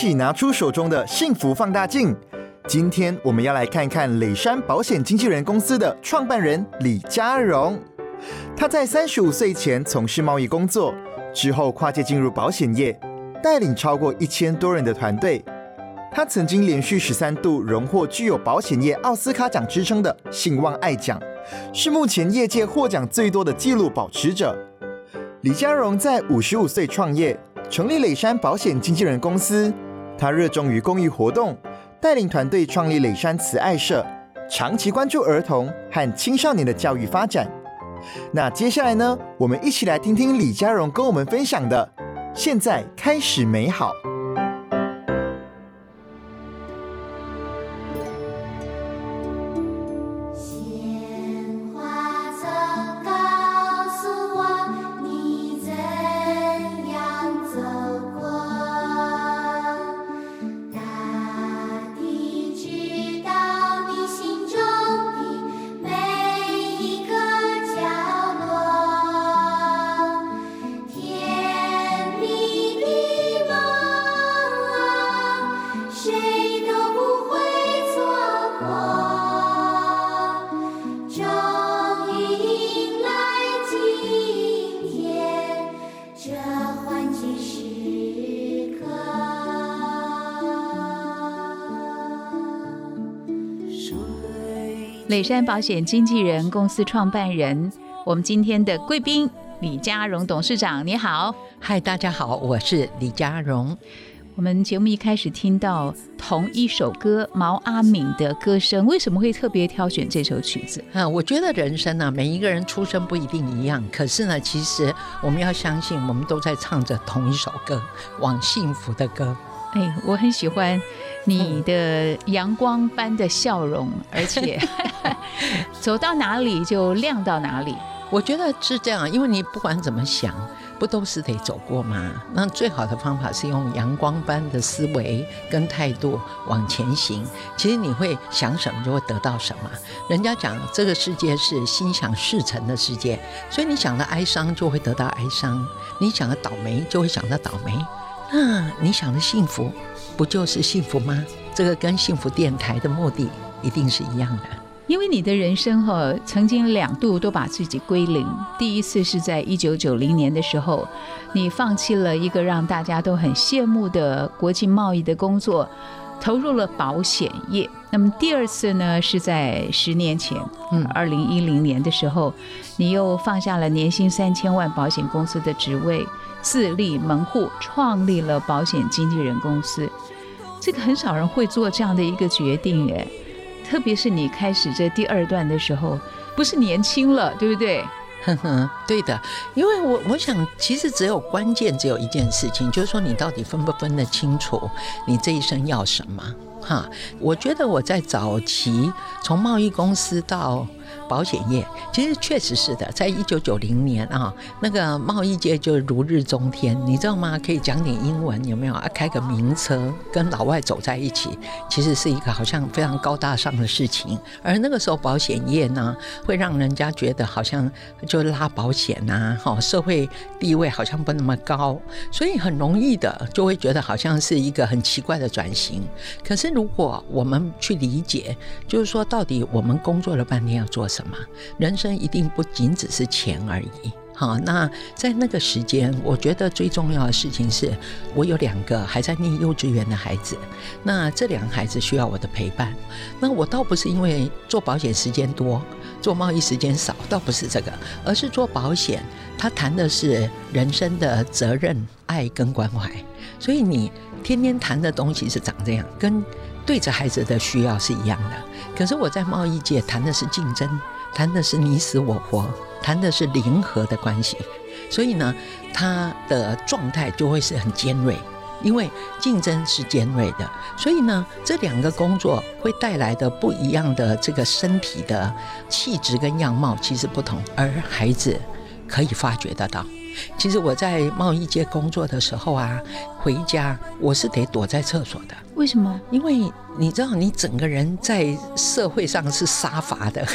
起拿出手中的幸福放大镜。今天我们要来看看磊山保险经纪人公司的创办人李家荣。他在三十五岁前从事贸易工作，之后跨界进入保险业，带领超过一千多人的团队。他曾经连续十三度荣获具有保险业奥斯卡奖之称的信望爱奖，是目前业界获奖最多的纪录保持者。李家荣在五十五岁创业，成立磊山保险经纪人公司。他热衷于公益活动，带领团队创立磊山慈爱社，长期关注儿童和青少年的教育发展。那接下来呢，我们一起来听听李佳荣跟我们分享的。现在开始美好。磊山保险经纪人公司创办人，我们今天的贵宾李家荣董事长，你好，嗨，大家好，我是李家荣。我们节目一开始听到同一首歌，毛阿敏的歌声，为什么会特别挑选这首曲子？啊，我觉得人生呢，每一个人出生不一定一样，可是呢，其实我们要相信，我们都在唱着同一首歌，往幸福的歌。哎，我很喜欢你的阳光般的笑容，而且 走到哪里就亮到哪里。我觉得是这样，因为你不管怎么想，不都是得走过吗？那最好的方法是用阳光般的思维跟态度往前行。其实你会想什么，就会得到什么。人家讲这个世界是心想事成的世界，所以你想到哀伤就会得到哀伤，你想到倒霉就会想到倒霉。那你想的幸福，不就是幸福吗？这个跟幸福电台的目的一定是一样的。因为你的人生哈，曾经两度都把自己归零。第一次是在一九九零年的时候，你放弃了一个让大家都很羡慕的国际贸易的工作，投入了保险业。那么第二次呢，是在十年前，嗯，二零一零年的时候，你又放下了年薪三千万保险公司的职位。自立门户，创立了保险经纪人公司，这个很少人会做这样的一个决定，哎，特别是你开始这第二段的时候，不是年轻了，对不对？哼哼，对的，因为我我想，其实只有关键只有一件事情，就是说你到底分不分得清楚，你这一生要什么？哈，我觉得我在早期从贸易公司到。保险业其实确实是的，在一九九零年啊，那个贸易界就如日中天，你知道吗？可以讲点英文，有没有啊？开个名车跟老外走在一起，其实是一个好像非常高大上的事情。而那个时候保险业呢，会让人家觉得好像就拉保险呐，哈，社会地位好像不那么高，所以很容易的就会觉得好像是一个很奇怪的转型。可是如果我们去理解，就是说到底我们工作了半天要做什么？人生一定不仅只是钱而已。好，那在那个时间，我觉得最重要的事情是，我有两个还在念幼稚园的孩子，那这两个孩子需要我的陪伴。那我倒不是因为做保险时间多，做贸易时间少，倒不是这个，而是做保险，他谈的是人生的责任、爱跟关怀。所以你天天谈的东西是长这样，跟对着孩子的需要是一样的。可是我在贸易界谈的是竞争，谈的是你死我活，谈的是零和的关系，所以呢，他的状态就会是很尖锐。因为竞争是尖锐的，所以呢，这两个工作会带来的不一样的这个身体的气质跟样貌其实不同，而孩子可以发觉得到。其实我在贸易界工作的时候啊，回家我是得躲在厕所的。为什么？因为你知道，你整个人在社会上是杀伐的，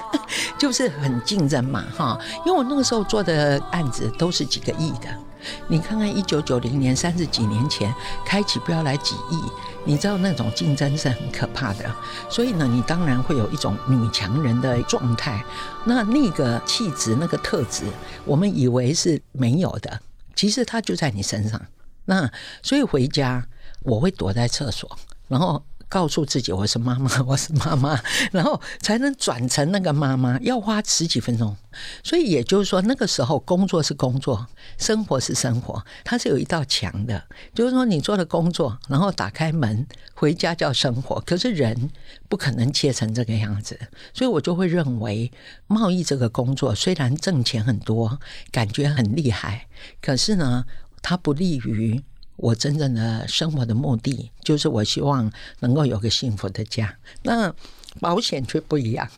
就是很竞争嘛，哈。因为我那个时候做的案子都是几个亿的。你看看一九九零年三十几年前开起标来几亿，你知道那种竞争是很可怕的。所以呢，你当然会有一种女强人的状态。那那个气质、那个特质，我们以为是没有的，其实它就在你身上。那所以回家我会躲在厕所，然后。告诉自己我是妈妈，我是妈妈，然后才能转成那个妈妈，要花十几分钟。所以也就是说，那个时候工作是工作，生活是生活，它是有一道墙的。就是说，你做了工作，然后打开门回家叫生活，可是人不可能切成这个样子。所以我就会认为，贸易这个工作虽然挣钱很多，感觉很厉害，可是呢，它不利于。我真正的生活的目的就是我希望能够有个幸福的家。那保险却不一样，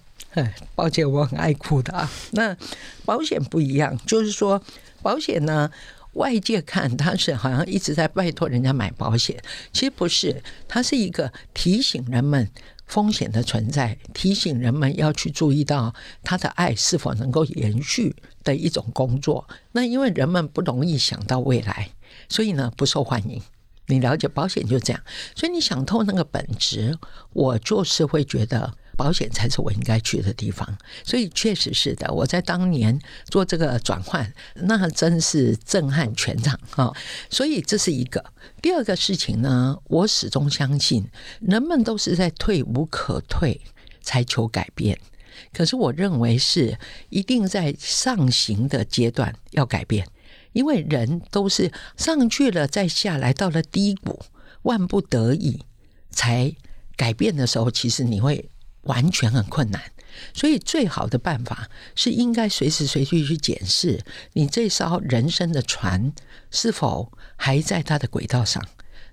抱歉，我很爱哭的啊。那保险不一样，就是说保险呢，外界看它是好像一直在拜托人家买保险，其实不是，它是一个提醒人们风险的存在，提醒人们要去注意到他的爱是否能够延续的一种工作。那因为人们不容易想到未来。所以呢，不受欢迎。你了解保险就这样，所以你想透那个本质，我就是会觉得保险才是我应该去的地方。所以确实是的，我在当年做这个转换，那真是震撼全场啊！所以这是一个第二个事情呢，我始终相信人们都是在退无可退才求改变，可是我认为是一定在上行的阶段要改变。因为人都是上去了再下来，到了低谷，万不得已才改变的时候，其实你会完全很困难。所以最好的办法是应该随时随地去检视你这艘人生的船是否还在它的轨道上，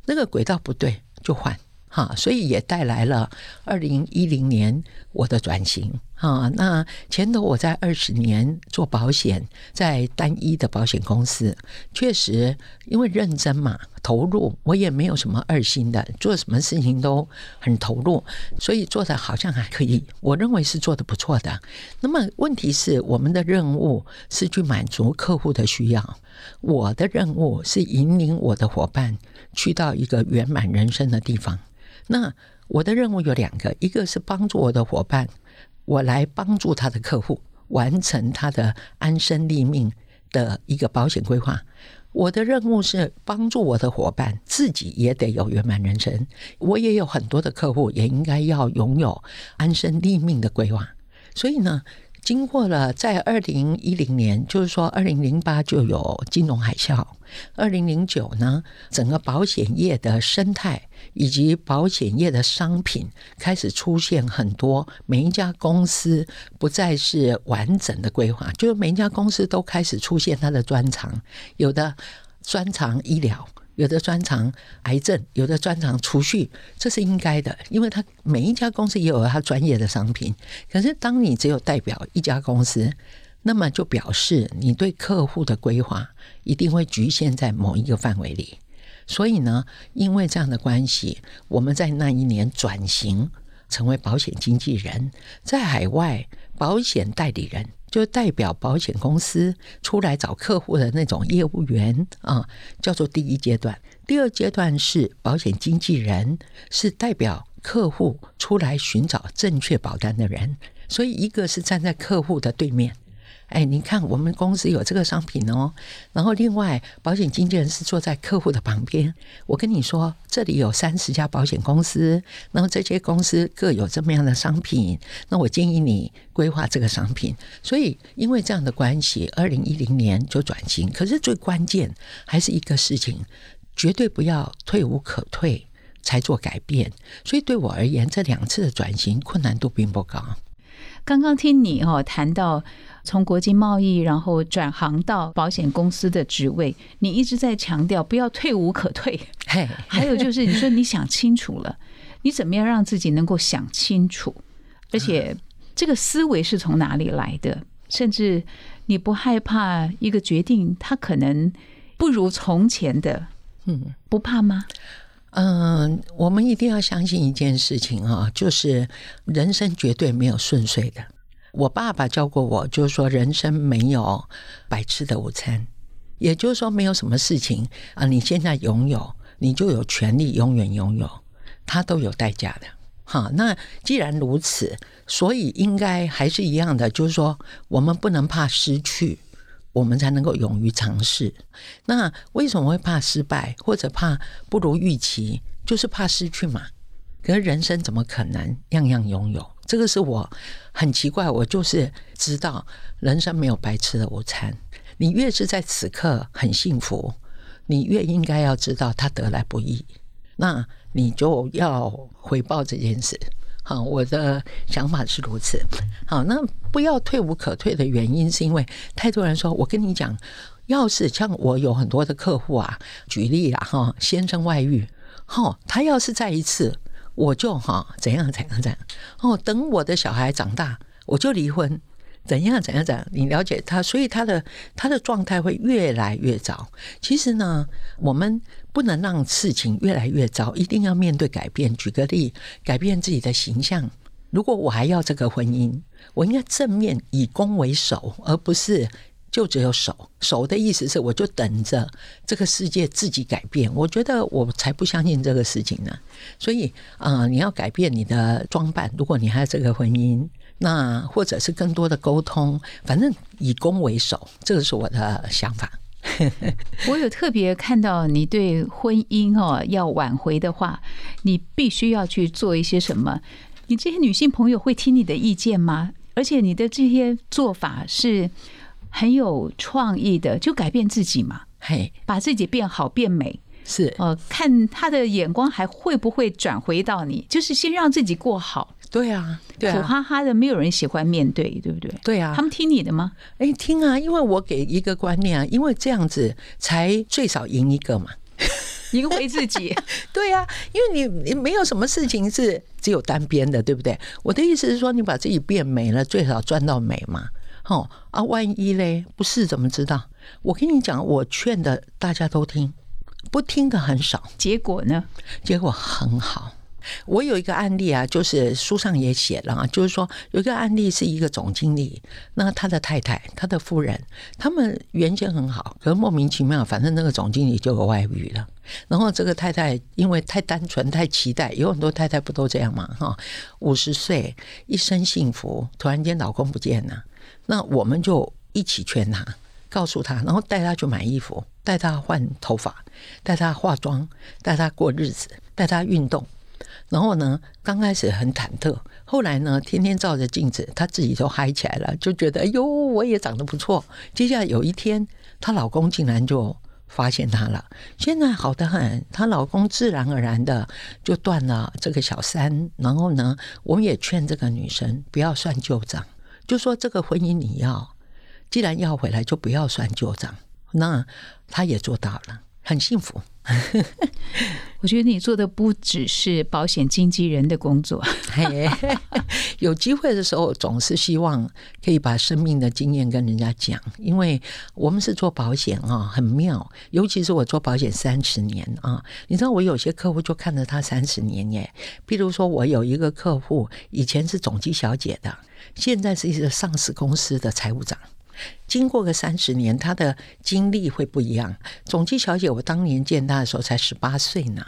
那个轨道不对就换。哈，所以也带来了二零一零年我的转型啊。那前头我在二十年做保险，在单一的保险公司，确实因为认真嘛，投入，我也没有什么二心的，做什么事情都很投入，所以做的好像还可以，我认为是做的不错的。那么问题是，我们的任务是去满足客户的需要，我的任务是引领我的伙伴去到一个圆满人生的地方。那我的任务有两个，一个是帮助我的伙伴，我来帮助他的客户完成他的安身立命的一个保险规划。我的任务是帮助我的伙伴自己也得有圆满人生。我也有很多的客户，也应该要拥有安身立命的规划。所以呢。经过了在二零一零年，就是说二零零八就有金融海啸，二零零九呢，整个保险业的生态以及保险业的商品开始出现很多，每一家公司不再是完整的规划，就是每一家公司都开始出现它的专长，有的专长医疗。有的专长癌症，有的专长储蓄，这是应该的，因为他每一家公司也有他专业的商品。可是，当你只有代表一家公司，那么就表示你对客户的规划一定会局限在某一个范围里。所以呢，因为这样的关系，我们在那一年转型成为保险经纪人，在海外保险代理人。就代表保险公司出来找客户的那种业务员啊，叫做第一阶段。第二阶段是保险经纪人，是代表客户出来寻找正确保单的人。所以，一个是站在客户的对面。哎，你看，我们公司有这个商品哦。然后，另外，保险经纪人是坐在客户的旁边。我跟你说，这里有三十家保险公司，然后这些公司各有这么样的商品。那我建议你规划这个商品。所以，因为这样的关系，二零一零年就转型。可是，最关键还是一个事情，绝对不要退无可退才做改变。所以，对我而言，这两次的转型困难度并不高。刚刚听你哦谈到。从国际贸易，然后转行到保险公司的职位，你一直在强调不要退无可退，嘿，还有就是你说你想清楚了，你怎么样让自己能够想清楚，而且这个思维是从哪里来的？甚至你不害怕一个决定，它可能不如从前的，嗯不怕吗？嗯，嗯我们一定要相信一件事情啊，就是人生绝对没有顺遂的。我爸爸教过我，就是说人生没有白吃的午餐，也就是说没有什么事情啊，你现在拥有，你就有权利永远拥有，它都有代价的。哈，那既然如此，所以应该还是一样的，就是说我们不能怕失去，我们才能够勇于尝试。那为什么会怕失败，或者怕不如预期？就是怕失去嘛。可是人生怎么可能样样拥有？这个是我很奇怪，我就是知道人生没有白吃的午餐。你越是在此刻很幸福，你越应该要知道它得来不易。那你就要回报这件事。好，我的想法是如此。好，那不要退无可退的原因，是因为太多人说，我跟你讲，要是像我有很多的客户啊，举例啊，哈，先生外遇，哈，他要是再一次，我就哈怎样怎样怎样，哦，等我的小孩长大，我就离婚。怎样怎样怎样？你了解他，所以他的他的状态会越来越糟。其实呢，我们不能让事情越来越糟，一定要面对改变。举个例，改变自己的形象。如果我还要这个婚姻，我应该正面以攻为守，而不是就只有守。守的意思是，我就等着这个世界自己改变。我觉得我才不相信这个事情呢。所以啊、你要改变你的装扮。如果你还有这个婚姻。那或者是更多的沟通，反正以攻为守，这个是我的想法。我有特别看到你对婚姻哦要挽回的话，你必须要去做一些什么？你这些女性朋友会听你的意见吗？而且你的这些做法是很有创意的，就改变自己嘛，嘿，把自己变好变美。是呃，看他的眼光还会不会转回到你？就是先让自己过好，对啊，对苦啊，哈哈的，没有人喜欢面对，对不对？对啊他。们听你的吗？哎，听啊，因为我给一个观念啊，因为这样子才最少赢一个嘛。赢回自己，对啊、因为你你没有什么事情是只有单边的，对不对？我的意思是说，你把自己变美了，最少赚到美嘛。哦啊，万一嘞不是怎么知道？我跟你讲，我劝的大家都听，不听的很少。结果呢？结果很好。我有一个案例啊，就是书上也写了啊，就是说有一个案例是一个总经理，那他的太太、他的夫人，他们原先很好，可是莫名其妙，反正那个总经理就有外遇了。然后这个太太因为太单纯、太期待，有很多太太不都这样嘛？哈，五十岁一生幸福，突然间老公不见了，那我们就一起劝他，告诉他，然后带他去买衣服，带他换头发，带他化妆，带他过日子，带他运动。然后呢，刚开始很忐忑，后来呢，天天照着镜子，她自己都嗨起来了，就觉得哎呦，我也长得不错。接下来有一天，她老公竟然就发现她了，现在好得很，她老公自然而然的就断了这个小三。然后呢，我们也劝这个女生不要算旧账，就说这个婚姻你要，既然要回来，就不要算旧账。那她也做到了，很幸福。我觉得你做的不只是保险经纪人的工作，有机会的时候，总是希望可以把生命的经验跟人家讲，因为我们是做保险啊，很妙。尤其是我做保险三十年啊，你知道我有些客户就看着他三十年耶。譬如说，我有一个客户以前是总机小姐的，现在是一个上市公司的财务长。经过个三十年，她的经历会不一样。总机小姐，我当年见她的时候才十八岁呢。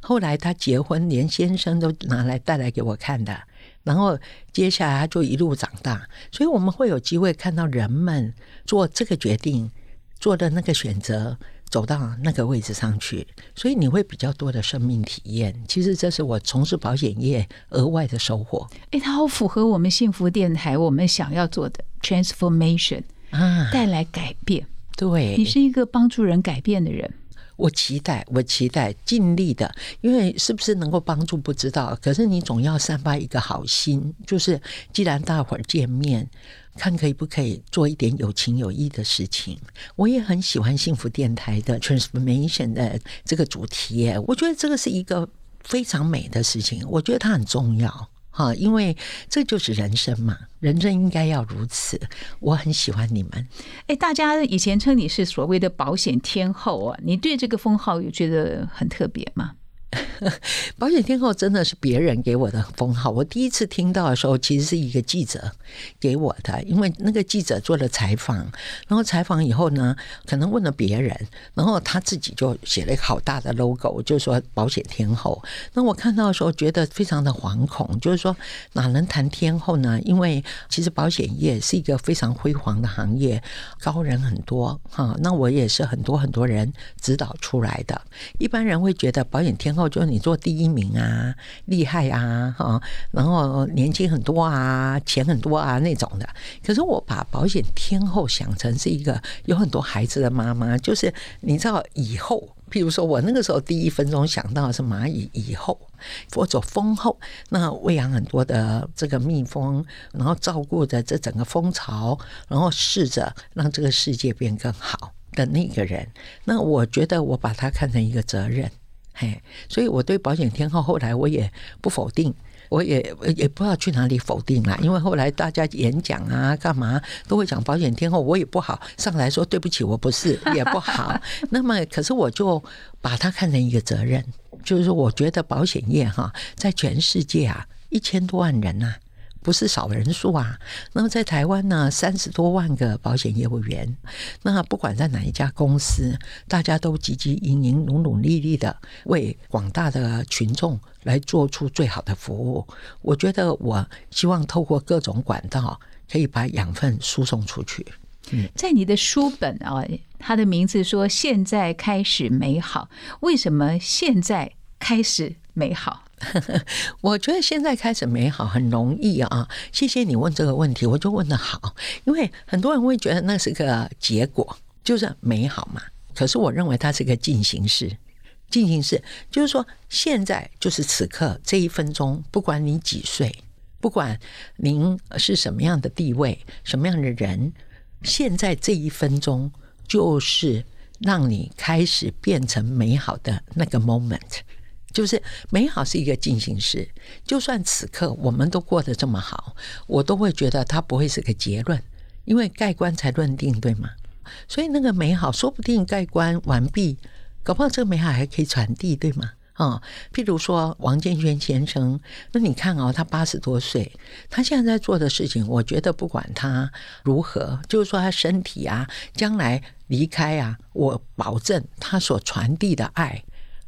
后来她结婚，连先生都拿来带来给我看的。然后接下来她就一路长大，所以我们会有机会看到人们做这个决定，做的那个选择，走到那个位置上去。所以你会比较多的生命体验。其实这是我从事保险业额外的收获哎，它好符合我们幸福电台我们想要做的 transformation，啊！带来改变。对，你是一个帮助人改变的人，我期待，我期待尽力的，因为是不是能够帮助不知道，可是你总要散发一个好心，就是既然大伙儿见面，看可以不可以做一点有情有义的事情。我也很喜欢幸福电台的 transformation 的这个主题，我觉得这个是一个非常美的事情，我觉得它很重要。哈，因为这就是人生嘛，人生应该要如此。我很喜欢你们。哎，大家以前称你是所谓的保险天后啊，你对这个封号有觉得很特别吗？保险天后真的是别人给我的封号。我第一次听到的时候，其实是一个记者给我的，因为那个记者做了采访，然后采访以后呢，可能问了别人，然后他自己就写了一个好大的 logo，就是说保险天后。那我看到的时候，觉得非常的惶恐，就是说哪能谈天后呢？因为其实保险业是一个非常辉煌的行业，高人很多哈。那我也是很多很多人指导出来的。一般人会觉得保险天后。就是你做第一名啊，厉害啊，哈，然后年轻很多啊，钱很多啊那种的。可是我把保险天后想成是一个有很多孩子的妈妈，就是你知道以后，譬如说我那个时候第一分钟想到的是蚂蚁以后，我走蜂后，那喂养很多的这个蜜蜂，然后照顾着这整个蜂巢，然后试着让这个世界变更好的那个人。那我觉得我把它看成一个责任。嘿，所以我对保险天后后来我也不否定，我也也不知道去哪里否定了，因为后来大家演讲啊干嘛都会讲保险天后，我也不好上来说对不起，我不是也不好。那么可是我就把它看成一个责任，就是说我觉得保险业哈，在全世界啊一千多万人呐。不是少人数啊，那么在台湾呢，三十多万个保险业务员，那不管在哪一家公司，大家都积极营营、努努力力的为广大的群众来做出最好的服务。我觉得，我希望透过各种管道，可以把养分输送出去。嗯，在你的书本啊，它的名字说“现在开始美好”，为什么现在开始美好？我觉得现在开始美好很容易啊！谢谢你问这个问题，我就问的好，因为很多人会觉得那是个结果，就是美好嘛。可是我认为它是个进行式，进行式就是说，现在就是此刻这一分钟，不管你几岁，不管您是什么样的地位、什么样的人，现在这一分钟就是让你开始变成美好的那个 moment。就是美好是一个进行式，就算此刻我们都过得这么好，我都会觉得它不会是个结论，因为盖棺才论定，对吗？所以那个美好说不定盖棺完毕，搞不好这个美好还可以传递，对吗？啊，譬如说王建轩先生，那你看哦，他八十多岁，他现在在做的事情，我觉得不管他如何，就是说他身体啊，将来离开啊，我保证他所传递的爱。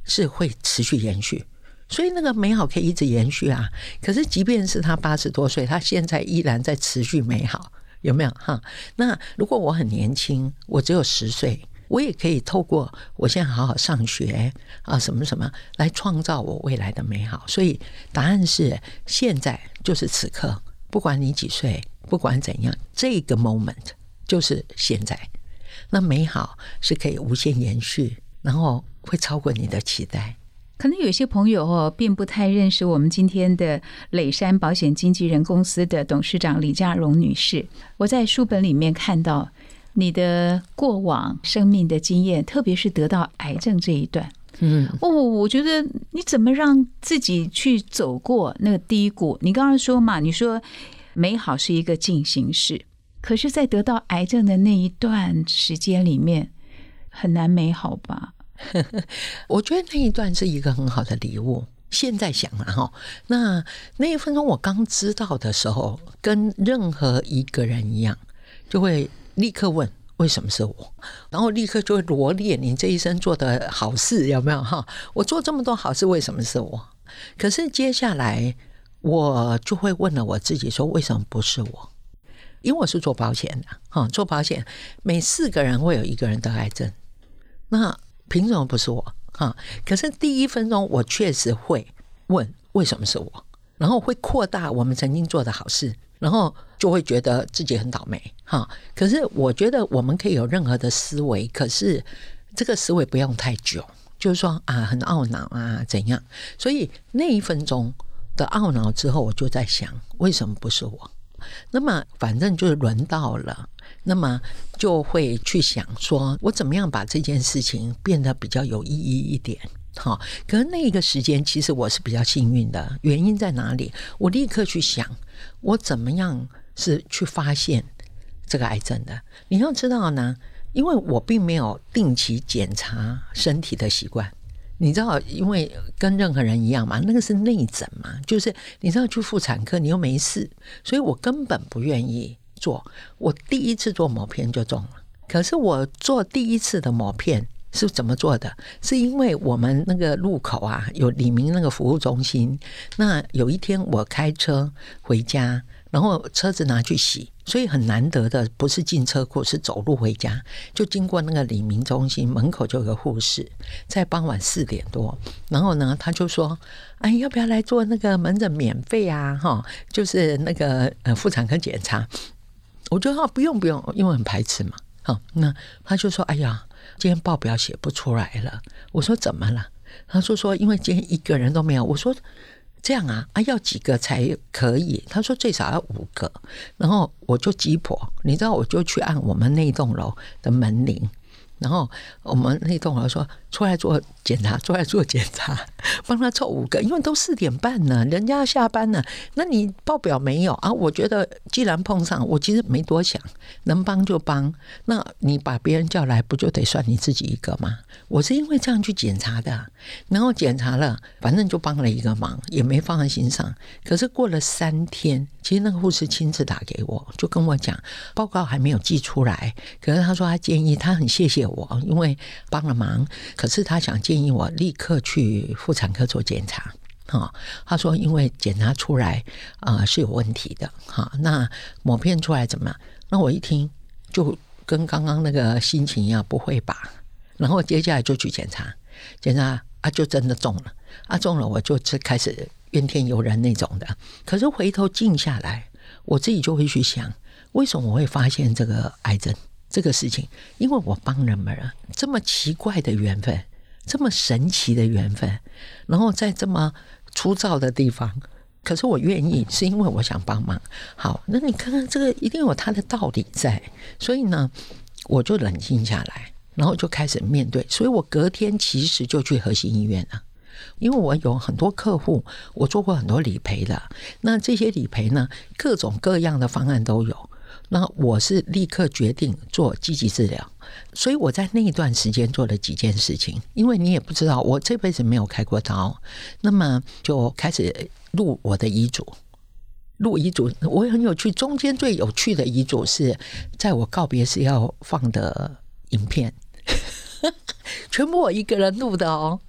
是会持续延续，所以那个美好可以一直延续啊。可是，即便是他八十多岁，他现在依然在持续美好，有没有哈？那如果我很年轻，我只有十岁，我也可以透过我现在好好上学啊，什么什么来创造我未来的美好。所以，答案是现在就是此刻，不管你几岁，不管怎样，这个 moment 就是现在。那美好是可以无限延续，然后。会超过你的期待。可能有些朋友哦，并不太认识我们今天的磊山保险经纪人公司的董事长李佳荣女士。我在书本里面看到你的过往生命的经验，特别是得到癌症这一段。嗯，哦，我觉得你怎么让自己去走过那个低谷？你刚刚说嘛，你说美好是一个进行式，可是，在得到癌症的那一段时间里面，很难美好吧？我觉得那一段是一个很好的礼物。现在想了哈，那那一分钟我刚知道的时候，跟任何一个人一样，就会立刻问为什么是我，然后立刻就会罗列你这一生做的好事有没有哈？我做这么多好事，为什么是我？可是接下来我就会问了我自己说，为什么不是我？因为我是做保险的哈，做保险每四个人会有一个人得癌症，那。凭什么不是我？哈！可是第一分钟我确实会问为什么是我，然后会扩大我们曾经做的好事，然后就会觉得自己很倒霉，哈！可是我觉得我们可以有任何的思维，可是这个思维不用太久，就是说啊，很懊恼啊，怎样？所以那一分钟的懊恼之后，我就在想，为什么不是我？那么反正就是轮到了，那么就会去想说，我怎么样把这件事情变得比较有意义一点。好，可是那一个时间，其实我是比较幸运的。原因在哪里？我立刻去想，我怎么样是去发现这个癌症的？你要知道呢，因为我并没有定期检查身体的习惯。你知道，因为跟任何人一样嘛，那个是内诊嘛，就是你知道去妇产科，你又没事，所以我根本不愿意做。我第一次做抹片就中了，可是我做第一次的抹片。是怎么做的？是因为我们那个路口啊，有李明那个服务中心。那有一天我开车回家，然后车子拿去洗，所以很难得的不是进车库，是走路回家。就经过那个李明中心门口，就有个护士，在傍晚四点多，然后呢，他就说：“哎，要不要来做那个门诊免费啊？哈，就是那个呃妇产科检查。”我就说：“不用不用，因为很排斥嘛。”好，那他就说：“哎呀。”今天报表写不出来了，我说怎么了？他说说因为今天一个人都没有。我说这样啊啊，要几个才可以？他说最少要五个。然后我就急迫，你知道，我就去按我们那栋楼的门铃。然后我们那栋楼说出来做检查，出来做检查，帮他凑五个，因为都四点半呢，人家要下班了。那你报表没有啊？我觉得既然碰上，我其实没多想，能帮就帮。那你把别人叫来，不就得算你自己一个吗？我是因为这样去检查的，然后检查了，反正就帮了一个忙，也没放在心上。可是过了三天，其实那个护士亲自打给我，就跟我讲报告还没有寄出来，可是他说他建议，他很谢谢。我因为帮了忙，可是他想建议我立刻去妇产科做检查。哈，他说因为检查出来啊是有问题的。哈，那抹片出来怎么样？那我一听就跟刚刚那个心情一样，不会吧？然后接下来就去检查，检查啊就真的中了，啊中了我就开始怨天尤人那种的。可是回头静下来，我自己就会去想，为什么我会发现这个癌症？这个事情，因为我帮人们了，这么奇怪的缘分，这么神奇的缘分，然后在这么粗糙的地方，可是我愿意，是因为我想帮忙。好，那你看看这个，一定有它的道理在。所以呢，我就冷静下来，然后就开始面对。所以我隔天其实就去核心医院了，因为我有很多客户，我做过很多理赔的。那这些理赔呢，各种各样的方案都有。那我是立刻决定做积极治疗，所以我在那一段时间做了几件事情。因为你也不知道，我这辈子没有开过刀，那么就开始录我的遗嘱。录遗嘱，我很有趣。中间最有趣的遗嘱是在我告别时要放的影片，全部我一个人录的哦。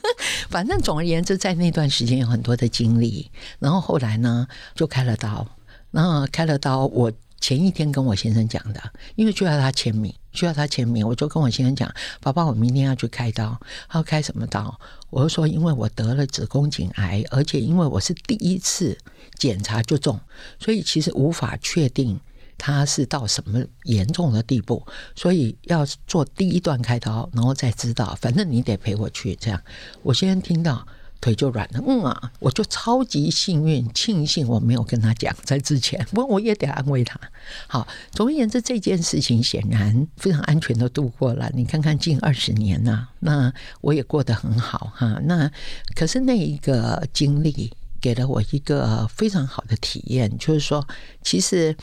反正总而言之，在那段时间有很多的经历。然后后来呢，就开了刀。然后开了刀，我。前一天跟我先生讲的，因为需要他签名，需要他签名，我就跟我先生讲：“宝宝，我明天要去开刀，要开什么刀？”我就说：“因为我得了子宫颈癌，而且因为我是第一次检查就中，所以其实无法确定他是到什么严重的地步，所以要做第一段开刀，然后再知道。反正你得陪我去。”这样，我先生听到。腿就软了，嗯啊，我就超级幸运，庆幸我没有跟他讲在之前，不过我也得安慰他。好，总而言之，这件事情显然非常安全的度过了。你看看近二十年呐，那我也过得很好哈。那可是那一个经历给了我一个非常好的体验，就是说，其实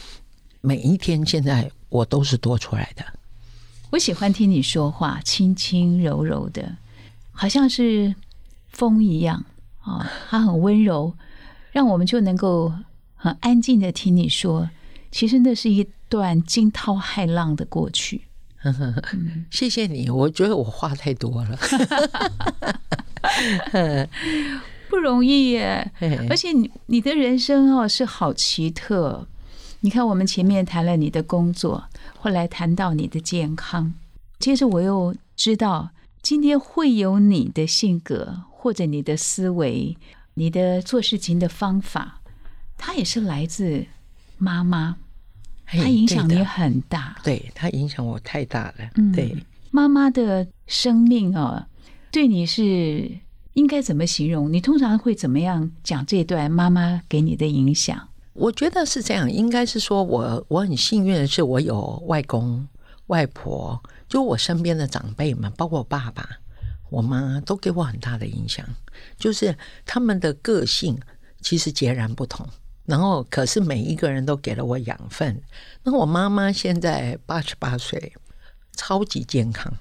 每一天现在我都是多出来的。我喜欢听你说话，轻轻柔柔的，好像是。风一样啊，它很温柔，让我们就能够很安静的听你说。其实那是一段惊涛骇浪的过去。谢谢你，我觉得我话太多了，不容易耶。而且你你的人生哦是好奇特。你看，我们前面谈了你的工作，后来谈到你的健康，接着我又知道今天会有你的性格。或者你的思维、你的做事情的方法，它也是来自妈妈，它影响你很大。对，它影响我太大了。对，妈妈的生命啊，对你是应该怎么形容？你通常会怎么样讲这段妈妈给你的影响？我觉得是这样，应该是说我我很幸运的是，我有外公外婆，就我身边的长辈们，包括我爸爸、我妈，都给我很大的影响。就是他们的个性其实截然不同，然后可是每一个人都给了我养分。那我妈妈现在八十八岁，超级健康，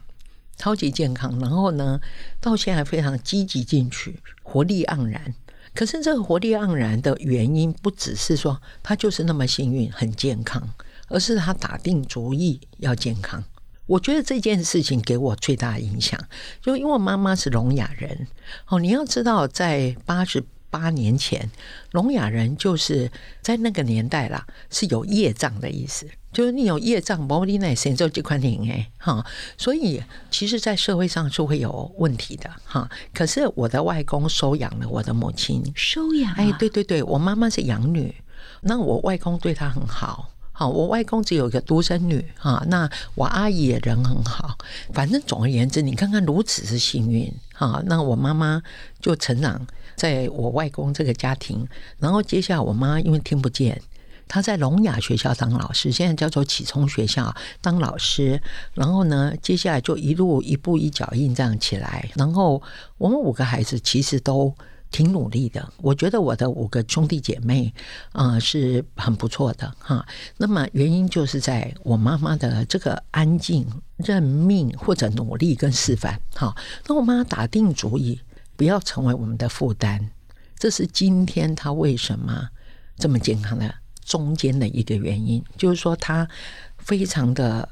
超级健康。然后呢，到现在非常积极进取，活力盎然。可是这个活力盎然的原因，不只是说她就是那么幸运很健康，而是她打定主意要健康。我觉得这件事情给我最大的影响，就因为我妈妈是聋哑人哦。你要知道，在八十八年前，聋哑人就是在那个年代啦，是有业障的意思。就是你有业障，毛利奈神咒这块灵哎哈，所以其实，在社会上是会有问题的哈。可是我的外公收养了我的母亲，收养哎，对对对，我妈妈是养女，那我外公对她很好。好，我外公只有一个独生女哈，那我阿姨也人很好。反正总而言之，你看看如此之幸运哈，那我妈妈就成长在我外公这个家庭，然后接下来我妈因为听不见。他在聋哑学校当老师，现在叫做启聪学校当老师。然后呢，接下来就一路一步一脚印这样起来。然后我们五个孩子其实都挺努力的。我觉得我的五个兄弟姐妹啊是很不错的哈。那么原因就是在我妈妈的这个安静、认命或者努力跟示范哈。那我妈打定主意不要成为我们的负担，这是今天她为什么这么健康的。中间的一个原因，就是说她非常的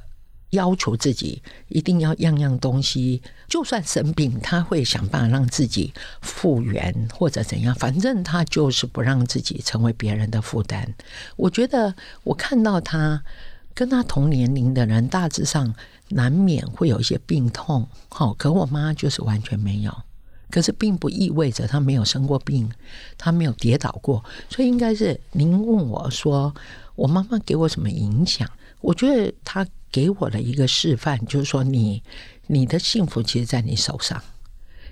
要求自己，一定要样样东西，就算生病，他会想办法让自己复原或者怎样，反正他就是不让自己成为别人的负担。我觉得我看到他跟他同年龄的人，大致上难免会有一些病痛，好，可我妈就是完全没有。可是并不意味着他没有生过病，他没有跌倒过，所以应该是您问我说，我妈妈给我什么影响？我觉得她给我的一个示范，就是说，你你的幸福其实在你手上，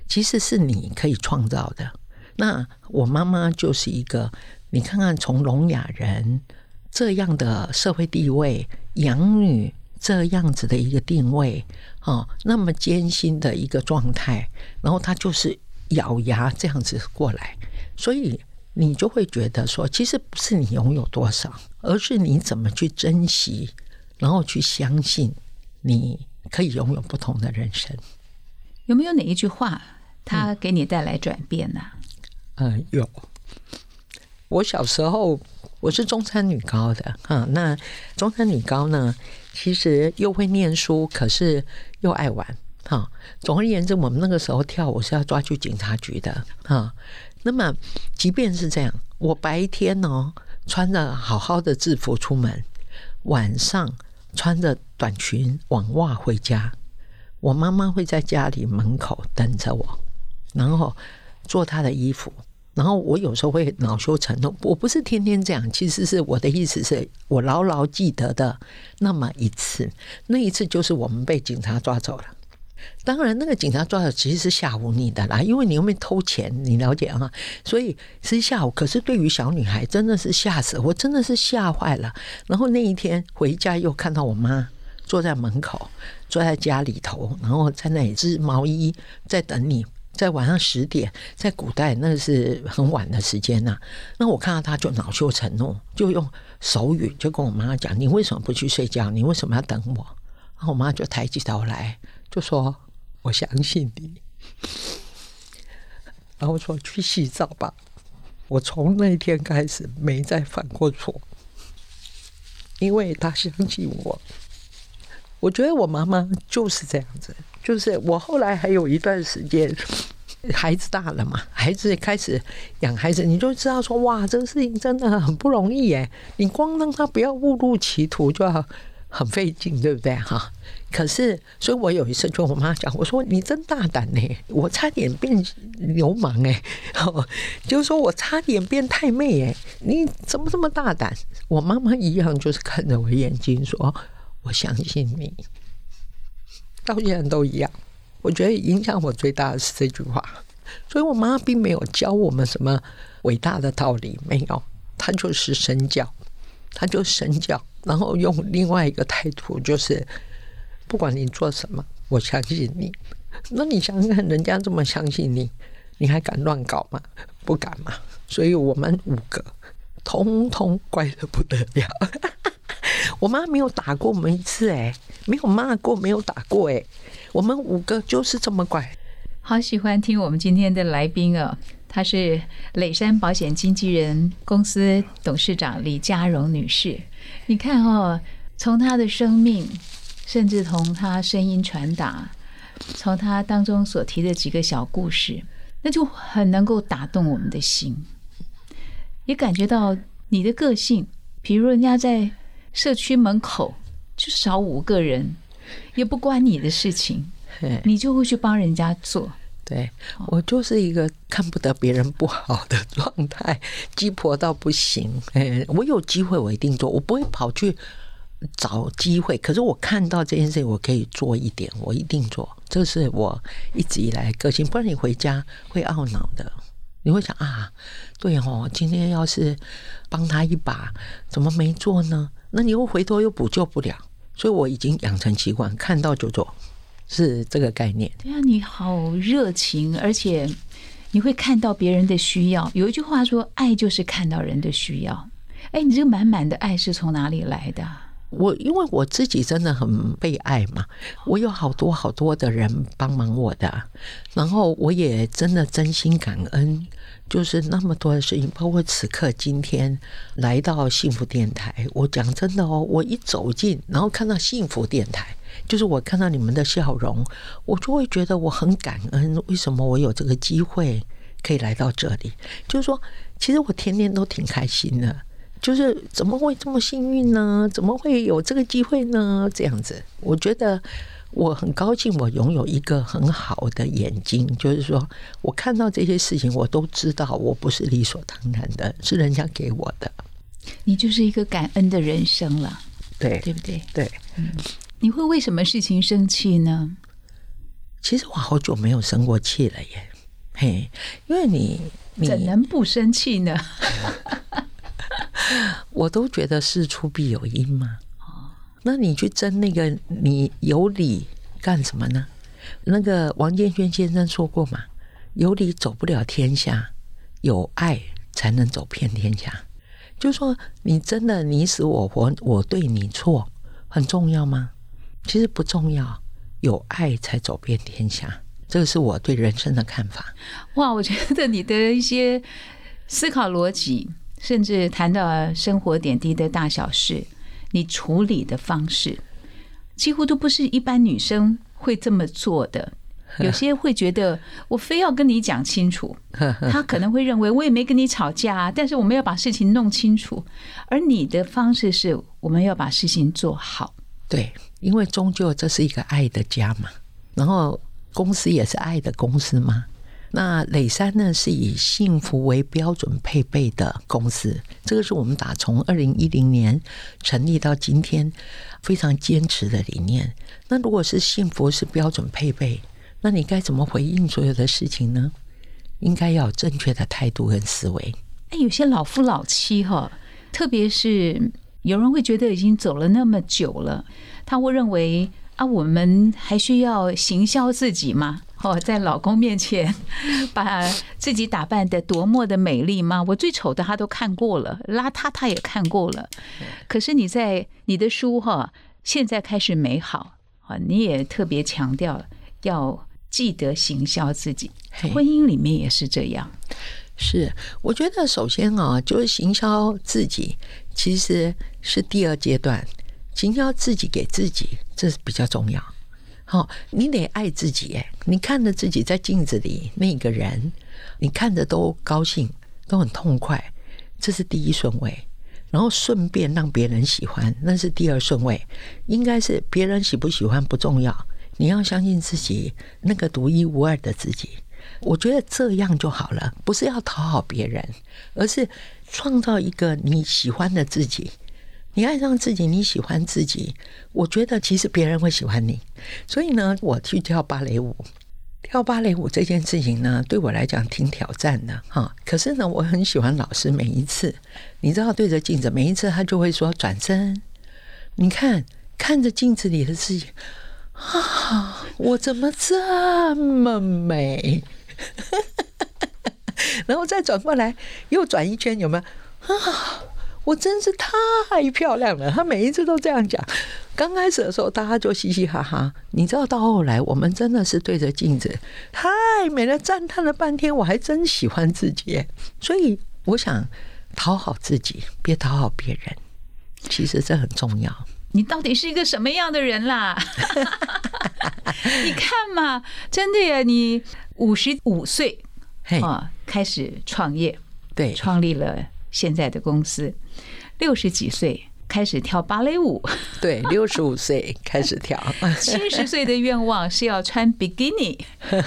其实是你可以创造的。那我妈妈就是一个，你看看从聋哑人这样的社会地位，养女。这样子的一个定位，哦，那么艰辛的一个状态，然后她就是咬牙这样子过来，所以你就会觉得说，其实不是你拥有多少，而是你怎么去珍惜，然后去相信你可以拥有不同的人生。有没有哪一句话，它给你带来转变呢？嗯，有。我小时候我是中山女高的哈，那中山女高呢？其实又会念书，可是又爱玩，哈。总而言之，我们那个时候跳舞是要抓去警察局的，哈。那么，即便是这样，我白天呢穿着好好的制服出门，晚上穿着短裙网袜回家，我妈妈会在家里门口等着我，然后做她的衣服。然后我有时候会恼羞成怒，我不是天天这样，其实是我的意思是我牢牢记得的那么一次，那一次就是我们被警察抓走了。当然，那个警察抓走其实是吓唬你的啦，因为你又没偷钱，你了解啊？所以是吓唬。可是对于小女孩，真的是吓死我，真的是吓坏了。然后那一天回家又看到我妈坐在门口，坐在家里头，然后在那里织毛衣，在等你。在晚上十点，在古代那是很晚的时间呐。那我看到他就恼羞成怒，就用手语就跟我妈讲：“你为什么不去睡觉？你为什么要等我？”然后我妈就抬起头来就说：“我相信你。”然后说：“去洗澡吧。”我从那天开始没再犯过错，因为他相信我。我觉得我妈妈就是这样子。就是我后来还有一段时间，孩子大了嘛，孩子开始养孩子，你就知道说哇，这个事情真的很不容易哎。你光让他不要误入歧途，就好很费劲，对不对？哈？可是，所以我有一次就我妈讲，我说你真大胆呢，我差点变流氓哎，就是说我差点变太妹哎，你怎么这么大胆？我妈妈一样就是看着我眼睛说，我相信你。到现在都一样，我觉得影响我最大的是这句话，所以我妈并没有教我们什么伟大的道理，没有，她就是身教，他就神教，然后用另外一个态度，就是不管你做什么，我相信你。那你想想看，人家这么相信你，你还敢乱搞吗？不敢嘛。所以我们五个通通乖的不得了。我妈没有打过我们一次，哎，没有骂过，没有打过，哎，我们五个就是这么乖。好喜欢听我们今天的来宾哦，她是磊山保险经纪人公司董事长李佳荣女士。你看哦，从她的生命，甚至从她声音传达，从她当中所提的几个小故事，那就很能够打动我们的心，也感觉到你的个性。比如人家在社区门口就少五个人，也不关你的事情。你就会去帮人家做，对我就是一个看不得别人不好的 状态，鸡婆到不行。哎，我有机会我一定做，我不会跑去找机会。可是我看到这件事情，我可以做一点，我一定做。这是我一直以来个性。不然你回家会懊恼的，你会想啊，对哦，今天要是帮他一把，怎么没做呢？那你又回头又补救不了。所以我已经养成习惯，看到就做。是这个概念。对啊，你好热情，而且你会看到别人的需要。有一句话说：“爱就是看到人的需要。”哎，你这个满满的爱是从哪里来的？我因为我自己真的很被爱嘛，我有好多好多的人帮忙我的，然后我也真的真心感恩，就是那么多的事情，包括此刻今天来到幸福电台。我讲真的哦，我一走进，然后看到幸福电台。就是我看到你们的笑容，我就会觉得我很感恩。为什么我有这个机会可以来到这里？就是说，其实我天天都挺开心的。就是怎么会这么幸运呢？怎么会有这个机会呢？这样子，我觉得我很高兴，我拥有一个很好的眼睛。就是说我看到这些事情，我都知道，我不是理所当然的，是人家给我的。你就是一个感恩的人生了，对对不对？对，嗯。你会为什么事情生气呢？其实我好久没有生过气了耶，嘿，因为你怎能不生气呢？我都觉得事出必有因嘛。哦，那你去争那个，你有理干什么呢？那个王建轩先生说过嘛，有理走不了天下，有爱才能走遍天下。就说你真的你死我活，我对你错，很重要吗？其实不重要，有爱才走遍天下，这个是我对人生的看法。哇，我觉得你的一些思考逻辑，甚至谈到生活点滴的大小事，你处理的方式，几乎都不是一般女生会这么做的。有些会觉得我非要跟你讲清楚，他可能会认为我也没跟你吵架，但是我们要把事情弄清楚。而你的方式是，我们要把事情做好。对，因为终究这是一个爱的家嘛，然后公司也是爱的公司嘛。那磊山呢，是以幸福为标准配备的公司，这个是我们打从二零一零年成立到今天非常坚持的理念。那如果是幸福是标准配备，那你该怎么回应所有的事情呢？应该要有正确的态度跟思维。哎，有些老夫老妻哈，特别是。有人会觉得已经走了那么久了，他会认为啊，我们还需要行销自己吗？哦，在老公面前把自己打扮的多么的美丽吗？我最丑的他都看过了，邋遢他也看过了。可是你在你的书哈，现在开始美好啊，你也特别强调要记得行销自己，婚姻里面也是这样。是，我觉得首先啊，就是行销自己。其实是第二阶段，行销自己给自己，这是比较重要。好，你得爱自己。哎，你看着自己在镜子里那个人，你看着都高兴，都很痛快，这是第一顺位。然后顺便让别人喜欢，那是第二顺位。应该是别人喜不喜欢不重要，你要相信自己那个独一无二的自己。我觉得这样就好了，不是要讨好别人，而是。创造一个你喜欢的自己，你爱上自己，你喜欢自己。我觉得其实别人会喜欢你。所以呢，我去跳芭蕾舞，跳芭蕾舞这件事情呢，对我来讲挺挑战的哈。可是呢，我很喜欢老师每一次，你知道对着镜子，每一次他就会说转身，你看看着镜子里的自己啊，我怎么这么美？然后再转过来，又转一圈，有没有啊？我真是太漂亮了！他每一次都这样讲。刚开始的时候，大家就嘻嘻哈哈。你知道，到后来，我们真的是对着镜子，太美了，赞叹了半天。我还真喜欢自己，所以我想讨好自己，别讨好别人。其实这很重要。你到底是一个什么样的人啦？你看嘛，真的呀，你五十五岁啊，开始创业，对，创立了。现在的公司，六十几岁开始跳芭蕾舞，对，六十五岁开始跳。七十岁的愿望是要穿比基尼，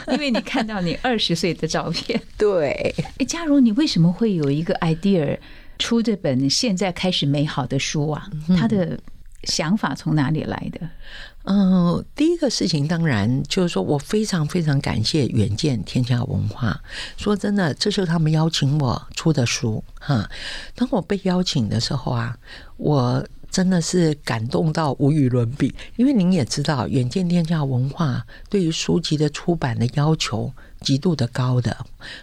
因为你看到你二十岁的照片。对，哎，嘉荣，你为什么会有一个 idea 出这本《现在开始美好的书》啊？他的想法从哪里来的？嗯，第一个事情当然就是说我非常非常感谢远见天下文化。说真的，这是他们邀请我出的书哈。当我被邀请的时候啊，我真的是感动到无与伦比。因为您也知道，远见天下文化对于书籍的出版的要求极度的高的，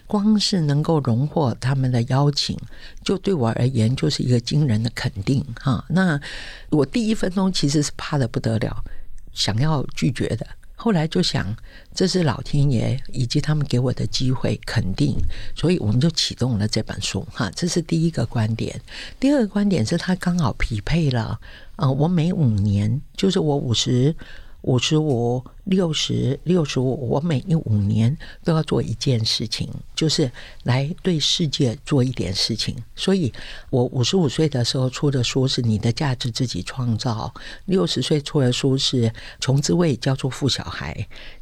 光是能够荣获他们的邀请，就对我而言就是一个惊人的肯定哈。那我第一分钟其实是怕的不得了。想要拒绝的，后来就想这是老天爷以及他们给我的机会，肯定，所以我们就启动了这本书哈。这是第一个观点。第二个观点是他刚好匹配了，呃，我每五年就是我五十。五十五、六十、六十五，我每一五年都要做一件事情，就是来对世界做一点事情。所以，我五十五岁的时候出的书是《你的价值自己创造》，六十岁出的书是《穷滋味教做富小孩》。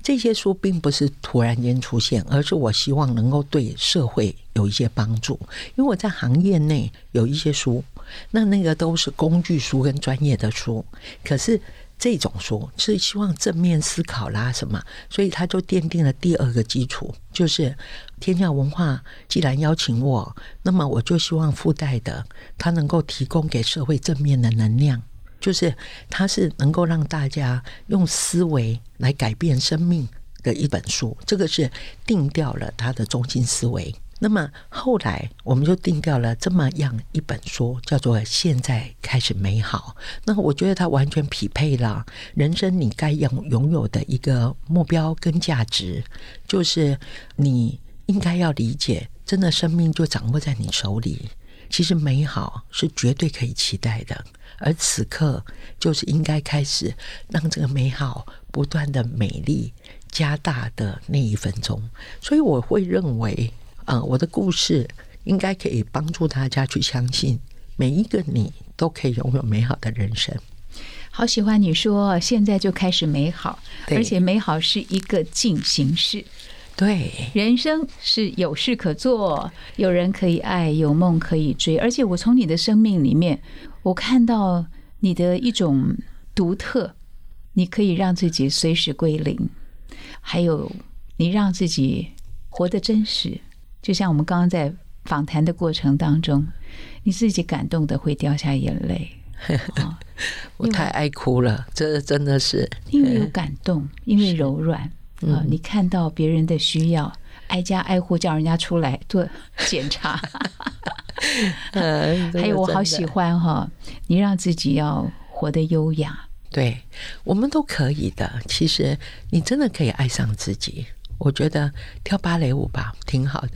这些书并不是突然间出现，而是我希望能够对社会有一些帮助。因为我在行业内有一些书，那那个都是工具书跟专业的书，可是。这种书是希望正面思考啦，什么？所以他就奠定了第二个基础，就是天下文化既然邀请我，那么我就希望附带的，它能够提供给社会正面的能量，就是它是能够让大家用思维来改变生命的一本书。这个是定掉了它的中心思维。那么后来，我们就定掉了这么样一本书，叫做《现在开始美好》。那我觉得它完全匹配了人生你该拥拥有的一个目标跟价值，就是你应该要理解，真的生命就掌握在你手里。其实美好是绝对可以期待的，而此刻就是应该开始让这个美好不断的美丽加大的那一分钟。所以我会认为。啊，我的故事应该可以帮助大家去相信，每一个你都可以拥有美好的人生。好喜欢你说，现在就开始美好，而且美好是一个进行式。对，人生是有事可做，有人可以爱，有梦可以追。而且我从你的生命里面，我看到你的一种独特，你可以让自己随时归零，还有你让自己活得真实。就像我们刚刚在访谈的过程当中，你自己感动的会掉下眼泪。我太爱哭了，这真的是因为有感动，因为柔软啊！你看到别人的需要，挨家挨户叫人家出来做检查。还有我好喜欢哈，你让自己要活得优雅。对我们都可以的。其实你真的可以爱上自己。我觉得跳芭蕾舞吧，挺好的。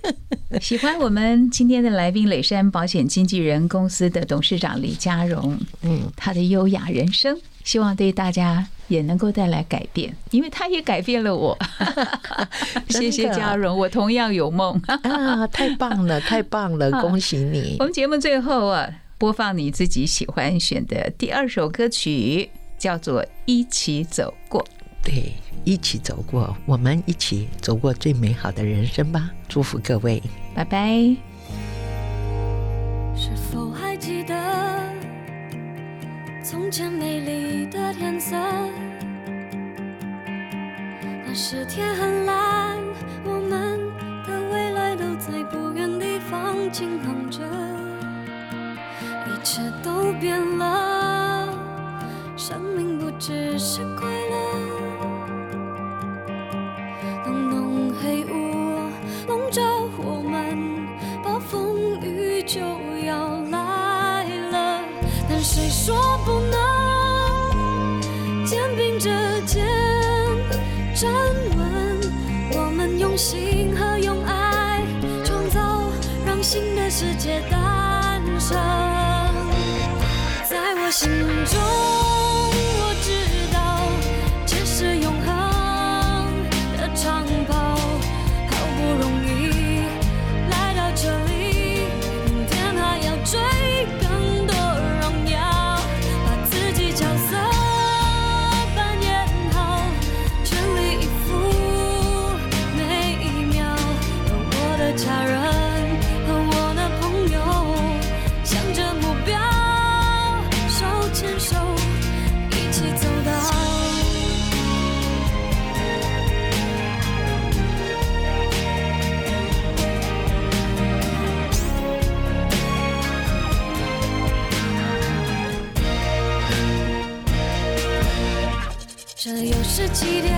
喜欢我们今天的来宾磊山保险经纪人公司的董事长李佳荣，嗯，他的优雅人生，希望对大家也能够带来改变，因为他也改变了我。谢谢嘉荣，我同样有梦啊！太棒了，太棒了，恭喜你！我们节目最后啊，播放你自己喜欢选的第二首歌曲，叫做《一起走过》。对，一起走过，我们一起走过最美好的人生吧，祝福各位，拜拜。是否还记得从前美丽的天色？那是天很蓝，我们的未来都在不远地方，轻晃着。一切都变了，生命不只是快乐。就要来了。但谁说不能？肩并着肩站稳我们用心和用爱创造让新的世界诞生。在我心中家人和我的朋友向着目标手牵手一起走到。这又是起点？